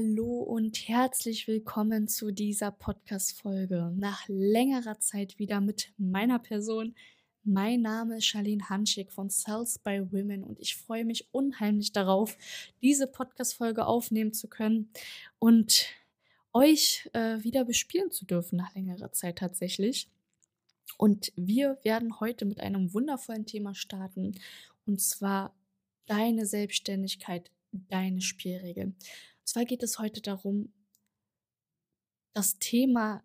Hallo und herzlich willkommen zu dieser Podcast-Folge. Nach längerer Zeit wieder mit meiner Person. Mein Name ist Charlene Hanschig von Sales by Women und ich freue mich unheimlich darauf, diese Podcast-Folge aufnehmen zu können und euch äh, wieder bespielen zu dürfen nach längerer Zeit tatsächlich. Und wir werden heute mit einem wundervollen Thema starten und zwar deine Selbstständigkeit, deine Spielregeln zwar geht es heute darum, das Thema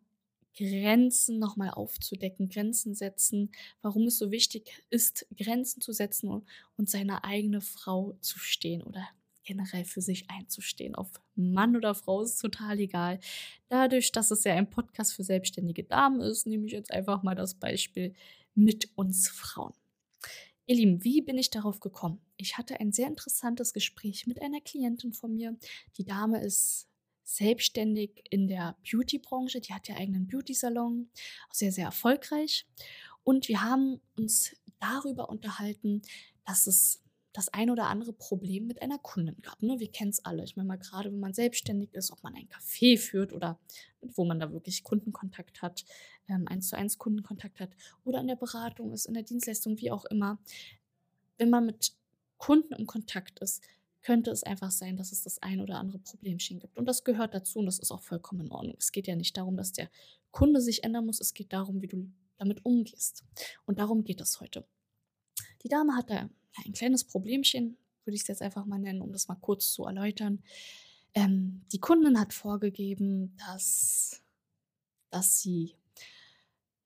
Grenzen nochmal aufzudecken, Grenzen setzen, warum es so wichtig ist, Grenzen zu setzen und, und seine eigene Frau zu stehen oder generell für sich einzustehen. Auf Mann oder Frau ist total egal. Dadurch, dass es ja ein Podcast für selbstständige Damen ist, nehme ich jetzt einfach mal das Beispiel mit uns Frauen. Ihr Lieben, wie bin ich darauf gekommen? Ich hatte ein sehr interessantes Gespräch mit einer Klientin von mir. Die Dame ist selbstständig in der Beauty-Branche. Die hat ihr eigenen Beauty-Salon, sehr, sehr erfolgreich. Und wir haben uns darüber unterhalten, dass es das ein oder andere Problem mit einer Kundin gab. Ne? Wir kennen es alle. Ich meine mal gerade, wenn man selbstständig ist, ob man ein Café führt oder wo man da wirklich Kundenkontakt hat, ähm, eins zu eins Kundenkontakt hat oder in der Beratung ist, in der Dienstleistung, wie auch immer. Wenn man mit Kunden im Kontakt ist, könnte es einfach sein, dass es das ein oder andere Problemchen gibt. Und das gehört dazu und das ist auch vollkommen in Ordnung. Es geht ja nicht darum, dass der Kunde sich ändern muss, es geht darum, wie du damit umgehst. Und darum geht es heute. Die Dame hat da ein kleines Problemchen, würde ich es jetzt einfach mal nennen, um das mal kurz zu erläutern. Ähm, die Kundin hat vorgegeben, dass, dass sie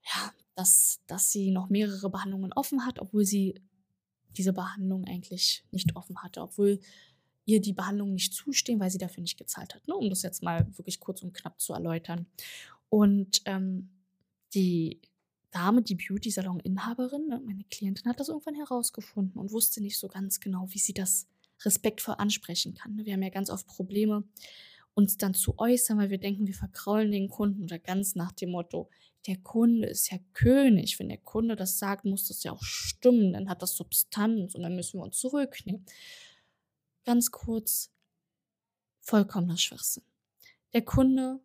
ja, dass, dass sie noch mehrere Behandlungen offen hat, obwohl sie diese Behandlung eigentlich nicht offen hatte, obwohl ihr die Behandlungen nicht zustehen, weil sie dafür nicht gezahlt hat. Ne? Um das jetzt mal wirklich kurz und knapp zu erläutern. Und ähm, die Dame, die Beauty-Salon-Inhaberin, ne, meine Klientin, hat das irgendwann herausgefunden und wusste nicht so ganz genau, wie sie das respektvoll ansprechen kann. Ne? Wir haben ja ganz oft Probleme, uns dann zu äußern, weil wir denken, wir verkraulen den Kunden oder ganz nach dem Motto, der Kunde ist ja König. Wenn der Kunde das sagt, muss das ja auch stimmen, dann hat das Substanz und dann müssen wir uns zurücknehmen. Ganz kurz, vollkommener Schwachsinn. Der Kunde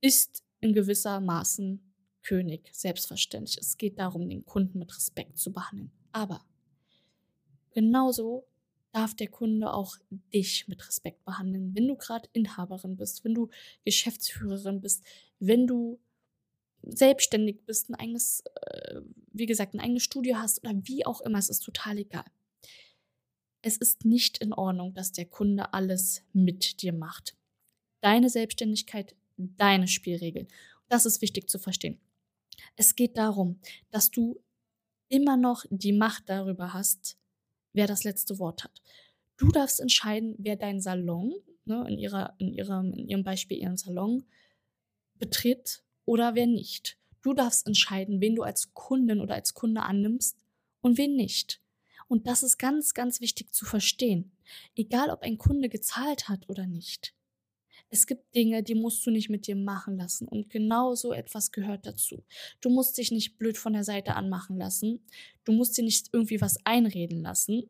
ist in gewisser Maßen König, selbstverständlich. Es geht darum, den Kunden mit Respekt zu behandeln. Aber genauso darf der Kunde auch dich mit Respekt behandeln. Wenn du gerade Inhaberin bist, wenn du Geschäftsführerin bist, wenn du selbstständig bist, ein eigenes, äh, wie gesagt, ein eigenes Studio hast oder wie auch immer, es ist total egal. Es ist nicht in Ordnung, dass der Kunde alles mit dir macht. Deine Selbstständigkeit, deine Spielregeln. Das ist wichtig zu verstehen. Es geht darum, dass du immer noch die Macht darüber hast, wer das letzte Wort hat. Du darfst entscheiden, wer dein Salon, ne, in, ihrer, in, ihrem, in ihrem Beispiel ihren Salon, betritt oder wer nicht. Du darfst entscheiden, wen du als Kundin oder als Kunde annimmst und wen nicht. Und das ist ganz, ganz wichtig zu verstehen. Egal, ob ein Kunde gezahlt hat oder nicht. Es gibt Dinge, die musst du nicht mit dir machen lassen. Und genau so etwas gehört dazu. Du musst dich nicht blöd von der Seite anmachen lassen. Du musst dir nicht irgendwie was einreden lassen.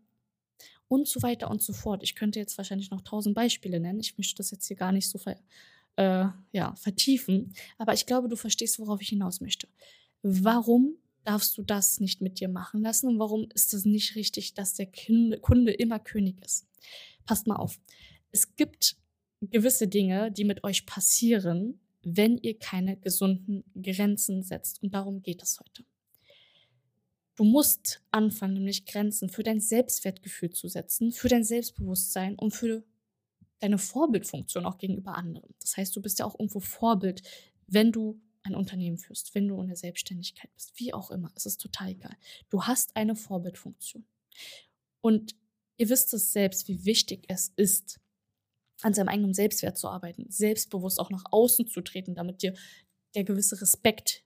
Und so weiter und so fort. Ich könnte jetzt wahrscheinlich noch tausend Beispiele nennen. Ich möchte das jetzt hier gar nicht so ver äh, ja, vertiefen. Aber ich glaube, du verstehst, worauf ich hinaus möchte. Warum darfst du das nicht mit dir machen lassen und warum ist es nicht richtig, dass der Kunde immer König ist? Passt mal auf. Es gibt gewisse Dinge, die mit euch passieren, wenn ihr keine gesunden Grenzen setzt. Und darum geht es heute. Du musst anfangen, nämlich Grenzen für dein Selbstwertgefühl zu setzen, für dein Selbstbewusstsein und für deine Vorbildfunktion auch gegenüber anderen. Das heißt, du bist ja auch irgendwo Vorbild, wenn du ein Unternehmen führst, wenn du in der Selbstständigkeit bist, wie auch immer. Es ist total egal. Du hast eine Vorbildfunktion. Und ihr wisst es selbst, wie wichtig es ist, an seinem eigenen Selbstwert zu arbeiten, selbstbewusst auch nach außen zu treten, damit dir der gewisse Respekt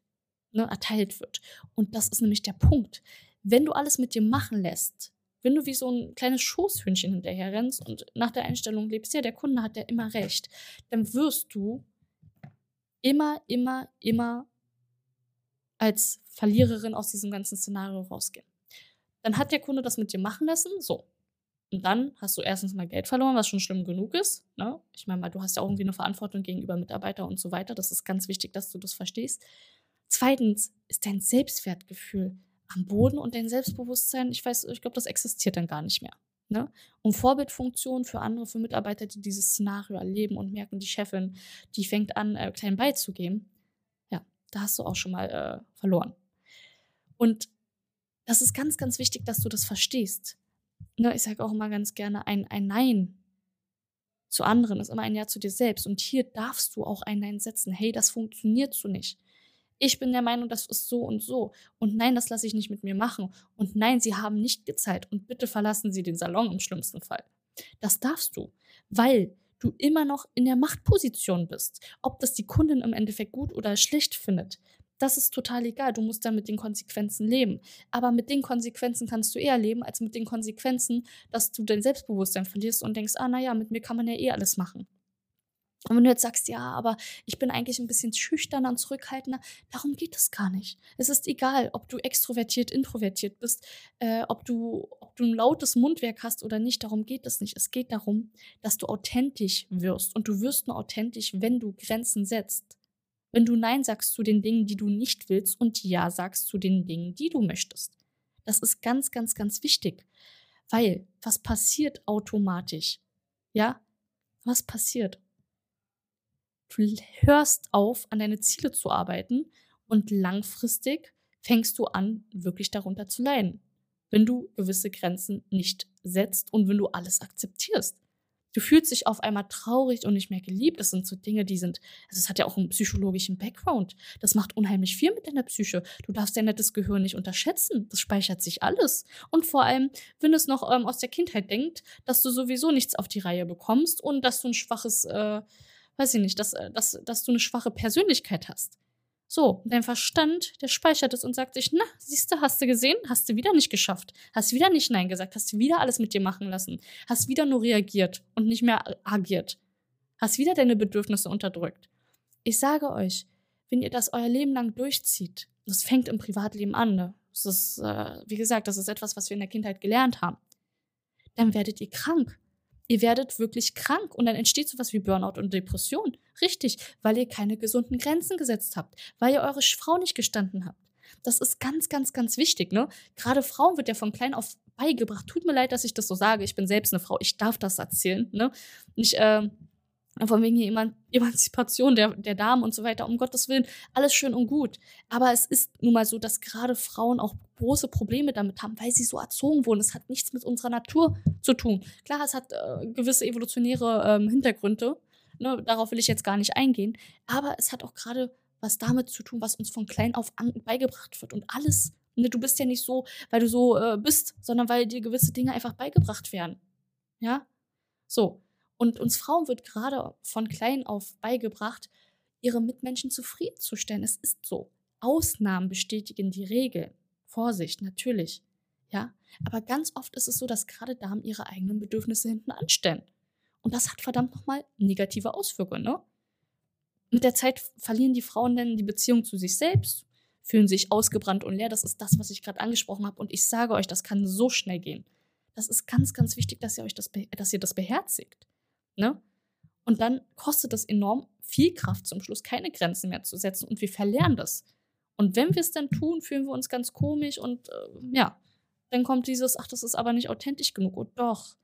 ne, erteilt wird. Und das ist nämlich der Punkt. Wenn du alles mit dir machen lässt, wenn du wie so ein kleines Schoßhündchen hinterher rennst und nach der Einstellung lebst, ja, der Kunde hat ja immer recht, dann wirst du immer, immer, immer als Verliererin aus diesem ganzen Szenario rausgehen. Dann hat der Kunde das mit dir machen lassen, so. Und dann hast du erstens mal Geld verloren, was schon schlimm genug ist. Ne? Ich meine du hast ja auch irgendwie eine Verantwortung gegenüber Mitarbeitern und so weiter. Das ist ganz wichtig, dass du das verstehst. Zweitens ist dein Selbstwertgefühl am Boden und dein Selbstbewusstsein, ich weiß, ich glaube, das existiert dann gar nicht mehr. Ne? Und Vorbildfunktion für andere, für Mitarbeiter, die dieses Szenario erleben und merken, die Chefin, die fängt an, äh, klein beizugeben, ja, da hast du auch schon mal äh, verloren. Und das ist ganz, ganz wichtig, dass du das verstehst. Ne, ich sage auch immer ganz gerne, ein, ein Nein zu anderen ist immer ein Ja zu dir selbst. Und hier darfst du auch ein Nein setzen. Hey, das funktioniert so nicht ich bin der Meinung, das ist so und so. Und nein, das lasse ich nicht mit mir machen. Und nein, Sie haben nicht gezahlt. Und bitte verlassen Sie den Salon im schlimmsten Fall. Das darfst du, weil du immer noch in der Machtposition bist. Ob das die Kundin im Endeffekt gut oder schlecht findet, das ist total egal. Du musst dann mit den Konsequenzen leben. Aber mit den Konsequenzen kannst du eher leben, als mit den Konsequenzen, dass du dein Selbstbewusstsein verlierst und denkst, ah, naja, mit mir kann man ja eh alles machen. Und wenn du jetzt sagst, ja, aber ich bin eigentlich ein bisschen schüchterner und zurückhaltender, darum geht es gar nicht. Es ist egal, ob du extrovertiert, introvertiert bist, äh, ob, du, ob du ein lautes Mundwerk hast oder nicht, darum geht es nicht. Es geht darum, dass du authentisch wirst. Und du wirst nur authentisch, wenn du Grenzen setzt. Wenn du Nein sagst zu den Dingen, die du nicht willst und Ja sagst zu den Dingen, die du möchtest. Das ist ganz, ganz, ganz wichtig. Weil was passiert automatisch? Ja, was passiert? Du hörst auf, an deine Ziele zu arbeiten und langfristig fängst du an, wirklich darunter zu leiden, wenn du gewisse Grenzen nicht setzt und wenn du alles akzeptierst. Du fühlst dich auf einmal traurig und nicht mehr geliebt. Das sind so Dinge, die sind, also es hat ja auch einen psychologischen Background. Das macht unheimlich viel mit deiner Psyche. Du darfst dein nettes Gehirn nicht unterschätzen. Das speichert sich alles. Und vor allem, wenn es noch ähm, aus der Kindheit denkt, dass du sowieso nichts auf die Reihe bekommst und dass du ein schwaches äh, weiß ich nicht, dass, äh, dass, dass du eine schwache Persönlichkeit hast. So, dein Verstand, der speichert es und sagt sich, na, siehst du, hast du gesehen, hast du wieder nicht geschafft, hast wieder nicht Nein gesagt, hast wieder alles mit dir machen lassen, hast wieder nur reagiert und nicht mehr agiert, hast wieder deine Bedürfnisse unterdrückt. Ich sage euch, wenn ihr das euer Leben lang durchzieht, das fängt im Privatleben an, ne? das ist, äh, wie gesagt, das ist etwas, was wir in der Kindheit gelernt haben, dann werdet ihr krank ihr werdet wirklich krank und dann entsteht sowas wie Burnout und Depression. Richtig, weil ihr keine gesunden Grenzen gesetzt habt, weil ihr eure Frau nicht gestanden habt. Das ist ganz, ganz, ganz wichtig, ne? Gerade Frauen wird ja von klein auf beigebracht. Tut mir leid, dass ich das so sage. Ich bin selbst eine Frau. Ich darf das erzählen, ne? Ich, äh, von wegen hier Emanzipation der, der Damen und so weiter, um Gottes Willen, alles schön und gut. Aber es ist nun mal so, dass gerade Frauen auch große Probleme damit haben, weil sie so erzogen wurden. Es hat nichts mit unserer Natur zu tun. Klar, es hat äh, gewisse evolutionäre ähm, Hintergründe. Ne, darauf will ich jetzt gar nicht eingehen. Aber es hat auch gerade was damit zu tun, was uns von klein auf an beigebracht wird. Und alles, ne, du bist ja nicht so, weil du so äh, bist, sondern weil dir gewisse Dinge einfach beigebracht werden. Ja? So. Und uns Frauen wird gerade von klein auf beigebracht, ihre Mitmenschen zufriedenzustellen. Es ist so. Ausnahmen bestätigen die Regel. Vorsicht, natürlich. Ja, aber ganz oft ist es so, dass gerade Damen ihre eigenen Bedürfnisse hinten anstellen. Und das hat verdammt nochmal negative Auswirkungen, ne? Mit der Zeit verlieren die Frauen dann die Beziehung zu sich selbst, fühlen sich ausgebrannt und leer. Das ist das, was ich gerade angesprochen habe. Und ich sage euch, das kann so schnell gehen. Das ist ganz, ganz wichtig, dass ihr euch das, dass ihr das beherzigt. Ne? Und dann kostet es enorm viel Kraft zum Schluss, keine Grenzen mehr zu setzen und wir verlernen das. Und wenn wir es dann tun, fühlen wir uns ganz komisch und äh, ja, dann kommt dieses, ach, das ist aber nicht authentisch genug. Und doch,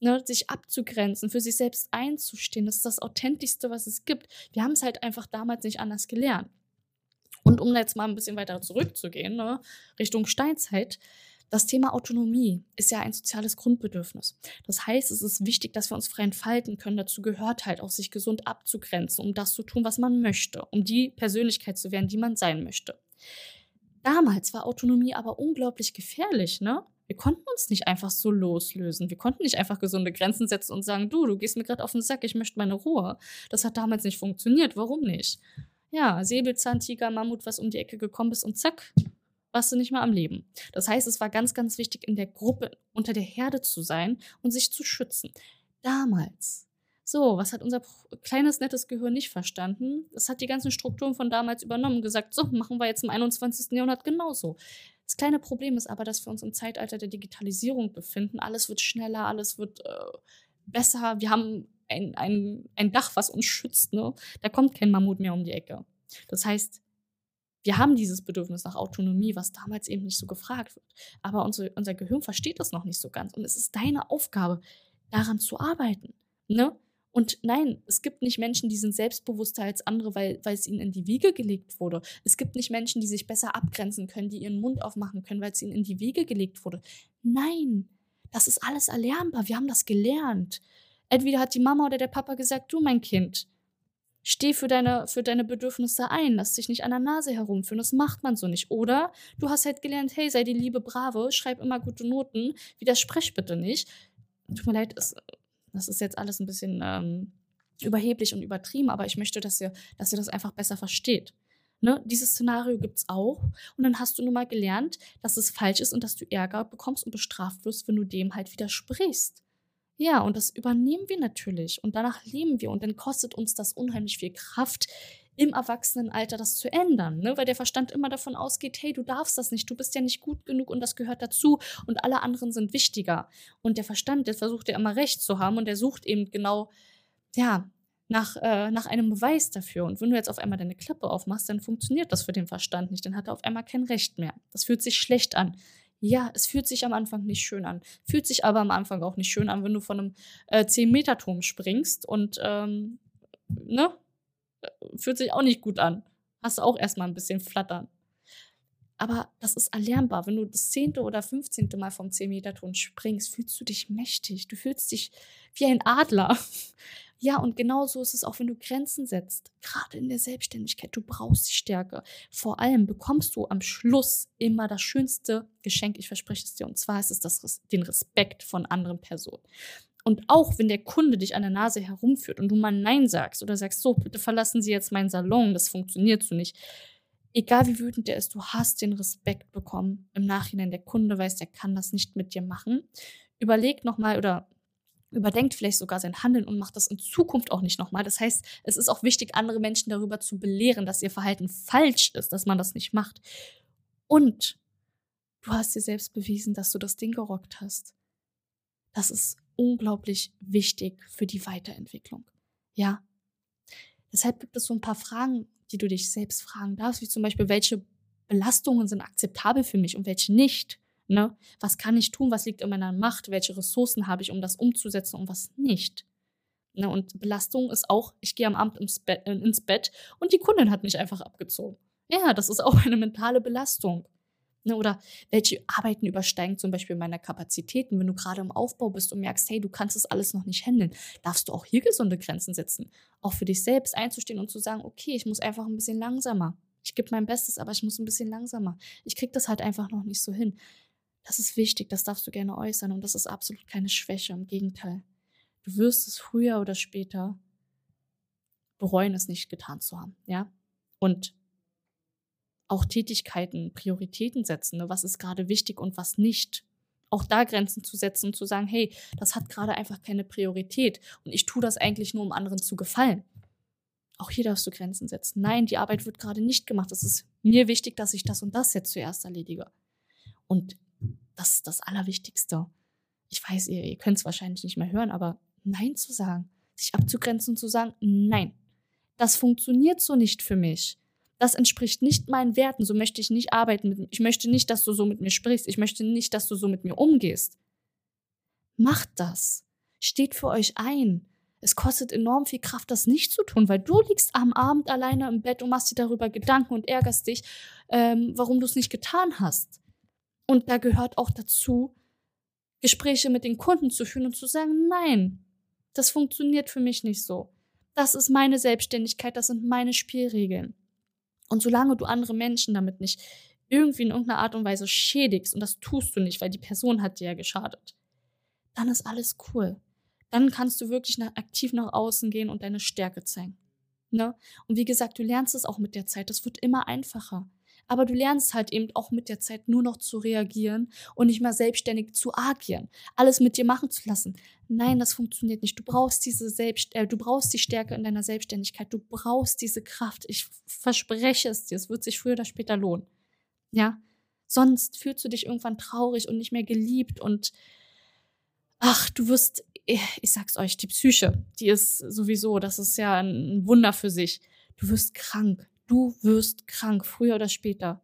ne, sich abzugrenzen, für sich selbst einzustehen, das ist das Authentischste, was es gibt. Wir haben es halt einfach damals nicht anders gelernt. Und um jetzt mal ein bisschen weiter zurückzugehen, ne, Richtung Steinzeit, das Thema Autonomie ist ja ein soziales Grundbedürfnis. Das heißt, es ist wichtig, dass wir uns frei entfalten können. Dazu gehört halt auch, sich gesund abzugrenzen, um das zu tun, was man möchte, um die Persönlichkeit zu werden, die man sein möchte. Damals war Autonomie aber unglaublich gefährlich, ne? Wir konnten uns nicht einfach so loslösen. Wir konnten nicht einfach gesunde Grenzen setzen und sagen, du, du gehst mir gerade auf den Sack, ich möchte meine Ruhe. Das hat damals nicht funktioniert. Warum nicht? Ja, Säbelzahntiger, Mammut, was um die Ecke gekommen ist und zack, warst du nicht mehr am Leben. Das heißt, es war ganz, ganz wichtig, in der Gruppe, unter der Herde zu sein und sich zu schützen. Damals. So, was hat unser kleines, nettes Gehirn nicht verstanden? Es hat die ganzen Strukturen von damals übernommen und gesagt, so, machen wir jetzt im 21. Jahrhundert genauso. Das kleine Problem ist aber, dass wir uns im Zeitalter der Digitalisierung befinden. Alles wird schneller, alles wird äh, besser. Wir haben ein, ein, ein Dach, was uns schützt. Ne? Da kommt kein Mammut mehr um die Ecke. Das heißt, wir haben dieses Bedürfnis nach Autonomie, was damals eben nicht so gefragt wird. Aber unsere, unser Gehirn versteht das noch nicht so ganz. Und es ist deine Aufgabe, daran zu arbeiten. Ne? Und nein, es gibt nicht Menschen, die sind selbstbewusster als andere, weil, weil es ihnen in die Wiege gelegt wurde. Es gibt nicht Menschen, die sich besser abgrenzen können, die ihren Mund aufmachen können, weil es ihnen in die Wiege gelegt wurde. Nein, das ist alles erlernbar. Wir haben das gelernt. Entweder hat die Mama oder der Papa gesagt, du mein Kind, steh für deine, für deine Bedürfnisse ein, lass dich nicht an der Nase herumführen, das macht man so nicht. Oder du hast halt gelernt, hey, sei die liebe Brave, schreib immer gute Noten, widersprech bitte nicht. Tut mir leid, es, das ist jetzt alles ein bisschen ähm, überheblich und übertrieben, aber ich möchte, dass ihr, dass ihr das einfach besser versteht. Ne? Dieses Szenario gibt es auch. Und dann hast du nun mal gelernt, dass es falsch ist und dass du Ärger bekommst und bestraft wirst, wenn du dem halt widersprichst. Ja, und das übernehmen wir natürlich und danach leben wir und dann kostet uns das unheimlich viel Kraft, im Erwachsenenalter das zu ändern, ne? weil der Verstand immer davon ausgeht, hey, du darfst das nicht, du bist ja nicht gut genug und das gehört dazu und alle anderen sind wichtiger. Und der Verstand, der versucht ja immer recht zu haben und der sucht eben genau, ja, nach, äh, nach einem Beweis dafür. Und wenn du jetzt auf einmal deine Klappe aufmachst, dann funktioniert das für den Verstand nicht, dann hat er auf einmal kein Recht mehr. Das fühlt sich schlecht an. Ja, es fühlt sich am Anfang nicht schön an. Fühlt sich aber am Anfang auch nicht schön an, wenn du von einem äh, 10-Meter-Turm springst und, ähm, ne? Fühlt sich auch nicht gut an. Hast du auch erstmal ein bisschen Flattern. Aber das ist erlernbar. Wenn du das zehnte oder fünfzehnte Mal vom 10-Meter-Turm springst, fühlst du dich mächtig. Du fühlst dich wie ein Adler. Ja, und genauso ist es auch, wenn du Grenzen setzt. Gerade in der Selbstständigkeit. Du brauchst die Stärke. Vor allem bekommst du am Schluss immer das schönste Geschenk, ich verspreche es dir. Und zwar ist es das, den Respekt von anderen Personen. Und auch wenn der Kunde dich an der Nase herumführt und du mal Nein sagst oder sagst, so, bitte verlassen Sie jetzt meinen Salon, das funktioniert so nicht. Egal wie wütend der ist, du hast den Respekt bekommen. Im Nachhinein, der Kunde weiß, der kann das nicht mit dir machen. Überleg nochmal oder überdenkt vielleicht sogar sein Handeln und macht das in Zukunft auch nicht nochmal. Das heißt, es ist auch wichtig, andere Menschen darüber zu belehren, dass ihr Verhalten falsch ist, dass man das nicht macht. Und du hast dir selbst bewiesen, dass du das Ding gerockt hast. Das ist unglaublich wichtig für die Weiterentwicklung. Ja. Deshalb gibt es so ein paar Fragen, die du dich selbst fragen darfst, wie zum Beispiel, welche Belastungen sind akzeptabel für mich und welche nicht. Ne? Was kann ich tun? Was liegt in meiner Macht? Welche Ressourcen habe ich, um das umzusetzen und was nicht? Ne? Und Belastung ist auch, ich gehe am Abend ins Bett, äh, ins Bett und die Kundin hat mich einfach abgezogen. Ja, das ist auch eine mentale Belastung. Ne? Oder welche Arbeiten übersteigen zum Beispiel meine Kapazitäten? Wenn du gerade im Aufbau bist und merkst, hey, du kannst das alles noch nicht handeln, darfst du auch hier gesunde Grenzen setzen. Auch für dich selbst einzustehen und zu sagen, okay, ich muss einfach ein bisschen langsamer. Ich gebe mein Bestes, aber ich muss ein bisschen langsamer. Ich kriege das halt einfach noch nicht so hin. Das ist wichtig, das darfst du gerne äußern und das ist absolut keine Schwäche, im Gegenteil. Du wirst es früher oder später bereuen, es nicht getan zu haben, ja? Und auch Tätigkeiten, Prioritäten setzen, ne? was ist gerade wichtig und was nicht. Auch da Grenzen zu setzen und zu sagen, hey, das hat gerade einfach keine Priorität und ich tue das eigentlich nur, um anderen zu gefallen. Auch hier darfst du Grenzen setzen. Nein, die Arbeit wird gerade nicht gemacht. Es ist mir wichtig, dass ich das und das jetzt zuerst erledige. Und das ist das Allerwichtigste. Ich weiß, ihr, ihr könnt es wahrscheinlich nicht mehr hören, aber Nein zu sagen, sich abzugrenzen und zu sagen, nein, das funktioniert so nicht für mich. Das entspricht nicht meinen Werten. So möchte ich nicht arbeiten. Ich möchte nicht, dass du so mit mir sprichst. Ich möchte nicht, dass du so mit mir umgehst. Macht das. Steht für euch ein. Es kostet enorm viel Kraft, das nicht zu tun, weil du liegst am Abend alleine im Bett und machst dir darüber Gedanken und ärgerst dich, ähm, warum du es nicht getan hast. Und da gehört auch dazu, Gespräche mit den Kunden zu führen und zu sagen, nein, das funktioniert für mich nicht so. Das ist meine Selbstständigkeit, das sind meine Spielregeln. Und solange du andere Menschen damit nicht irgendwie in irgendeiner Art und Weise schädigst, und das tust du nicht, weil die Person hat dir ja geschadet, dann ist alles cool. Dann kannst du wirklich nach, aktiv nach außen gehen und deine Stärke zeigen. Ne? Und wie gesagt, du lernst es auch mit der Zeit. Das wird immer einfacher. Aber du lernst halt eben auch mit der Zeit nur noch zu reagieren und nicht mehr selbstständig zu agieren, alles mit dir machen zu lassen. Nein, das funktioniert nicht. Du brauchst diese Selbst äh, du brauchst die Stärke in deiner Selbstständigkeit. Du brauchst diese Kraft. Ich verspreche es dir, es wird sich früher oder später lohnen. Ja? Sonst fühlst du dich irgendwann traurig und nicht mehr geliebt und ach, du wirst ich sag's euch, die Psyche, die ist sowieso, das ist ja ein Wunder für sich. Du wirst krank. Du wirst krank, früher oder später.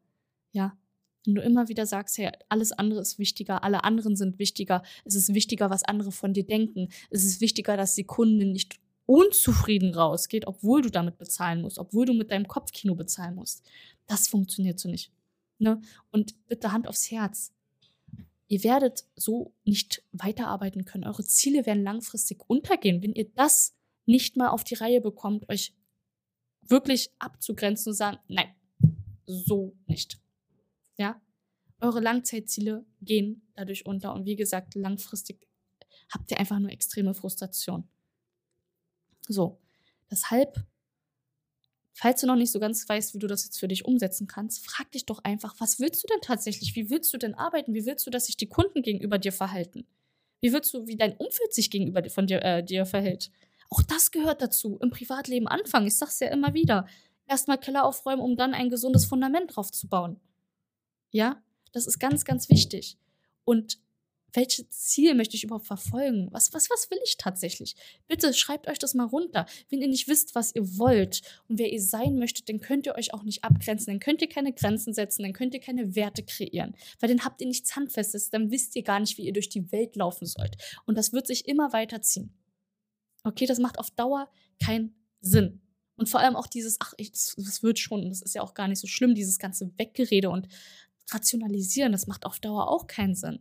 Ja. Wenn du immer wieder sagst, hey, alles andere ist wichtiger, alle anderen sind wichtiger, es ist wichtiger, was andere von dir denken, es ist wichtiger, dass die Kundin nicht unzufrieden rausgeht, obwohl du damit bezahlen musst, obwohl du mit deinem Kopfkino bezahlen musst. Das funktioniert so nicht. Ne? Und bitte Hand aufs Herz. Ihr werdet so nicht weiterarbeiten können. Eure Ziele werden langfristig untergehen, wenn ihr das nicht mal auf die Reihe bekommt, euch wirklich abzugrenzen und sagen, nein, so nicht. Ja? Eure Langzeitziele gehen dadurch unter und wie gesagt, langfristig habt ihr einfach nur extreme Frustration. So, deshalb, falls du noch nicht so ganz weißt, wie du das jetzt für dich umsetzen kannst, frag dich doch einfach, was willst du denn tatsächlich? Wie willst du denn arbeiten? Wie willst du, dass sich die Kunden gegenüber dir verhalten? Wie willst du, wie dein Umfeld sich gegenüber von dir, äh, dir verhält? Auch das gehört dazu. Im Privatleben anfangen. Ich sag's ja immer wieder. Erstmal Keller aufräumen, um dann ein gesundes Fundament drauf zu bauen. Ja, das ist ganz, ganz wichtig. Und welches Ziel möchte ich überhaupt verfolgen? Was, was, was will ich tatsächlich? Bitte schreibt euch das mal runter. Wenn ihr nicht wisst, was ihr wollt und wer ihr sein möchtet, dann könnt ihr euch auch nicht abgrenzen. Dann könnt ihr keine Grenzen setzen, dann könnt ihr keine Werte kreieren. Weil dann habt ihr nichts Handfestes, dann wisst ihr gar nicht, wie ihr durch die Welt laufen sollt. Und das wird sich immer weiter ziehen. Okay, das macht auf Dauer keinen Sinn. Und vor allem auch dieses, ach, ich, das, das wird schon, das ist ja auch gar nicht so schlimm, dieses ganze Weggerede und Rationalisieren, das macht auf Dauer auch keinen Sinn.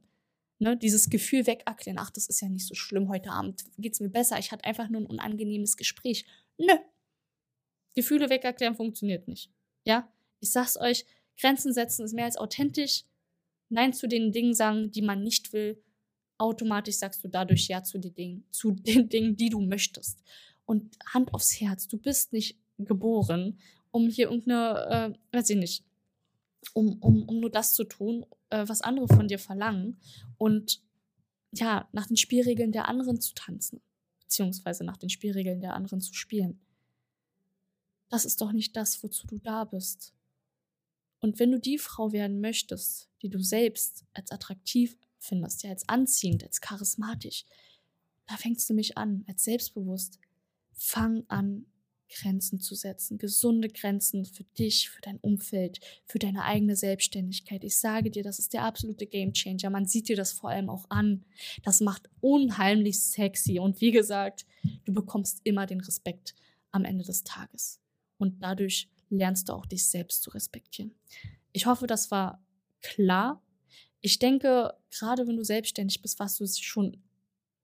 Ne, dieses Gefühl wegackern, ach, das ist ja nicht so schlimm, heute Abend geht es mir besser, ich hatte einfach nur ein unangenehmes Gespräch. Nö. Gefühle wegerklären funktioniert nicht. Ja, ich sag's euch, Grenzen setzen ist mehr als authentisch. Nein zu den Dingen sagen, die man nicht will, automatisch sagst du dadurch Ja zu den Dingen, zu den Dingen, die du möchtest. Und Hand aufs Herz, du bist nicht geboren, um hier irgendeine, äh, weiß ich nicht, um, um, um nur das zu tun, äh, was andere von dir verlangen und ja, nach den Spielregeln der anderen zu tanzen, beziehungsweise nach den Spielregeln der anderen zu spielen. Das ist doch nicht das, wozu du da bist. Und wenn du die Frau werden möchtest, die du selbst als attraktiv findest, ja, als anziehend, als charismatisch, da fängst du mich an, als selbstbewusst. Fang an, Grenzen zu setzen, gesunde Grenzen für dich, für dein Umfeld, für deine eigene Selbstständigkeit. Ich sage dir, das ist der absolute Gamechanger. Man sieht dir das vor allem auch an. Das macht unheimlich sexy und wie gesagt, du bekommst immer den Respekt am Ende des Tages und dadurch lernst du auch dich selbst zu respektieren. Ich hoffe, das war klar ich denke, gerade wenn du selbstständig bist, warst du schon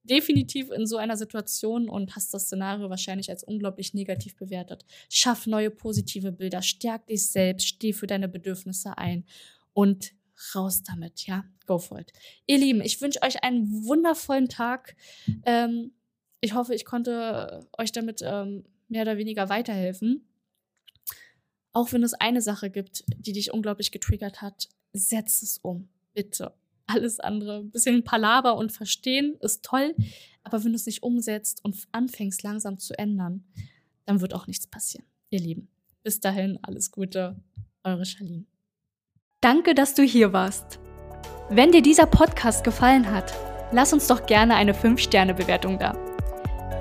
definitiv in so einer Situation und hast das Szenario wahrscheinlich als unglaublich negativ bewertet. Schaff neue positive Bilder, stärk dich selbst, steh für deine Bedürfnisse ein und raus damit, ja, go for it. Ihr Lieben, ich wünsche euch einen wundervollen Tag. Ähm, ich hoffe, ich konnte euch damit ähm, mehr oder weniger weiterhelfen. Auch wenn es eine Sache gibt, die dich unglaublich getriggert hat, setz es um bitte. Alles andere, ein bisschen Palaver und Verstehen ist toll, aber wenn du es nicht umsetzt und anfängst langsam zu ändern, dann wird auch nichts passieren. Ihr Lieben, bis dahin alles Gute, eure Charlene. Danke, dass du hier warst. Wenn dir dieser Podcast gefallen hat, lass uns doch gerne eine 5-Sterne-Bewertung da.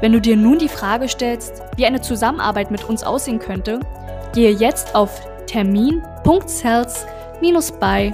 Wenn du dir nun die Frage stellst, wie eine Zusammenarbeit mit uns aussehen könnte, gehe jetzt auf termin.cells-by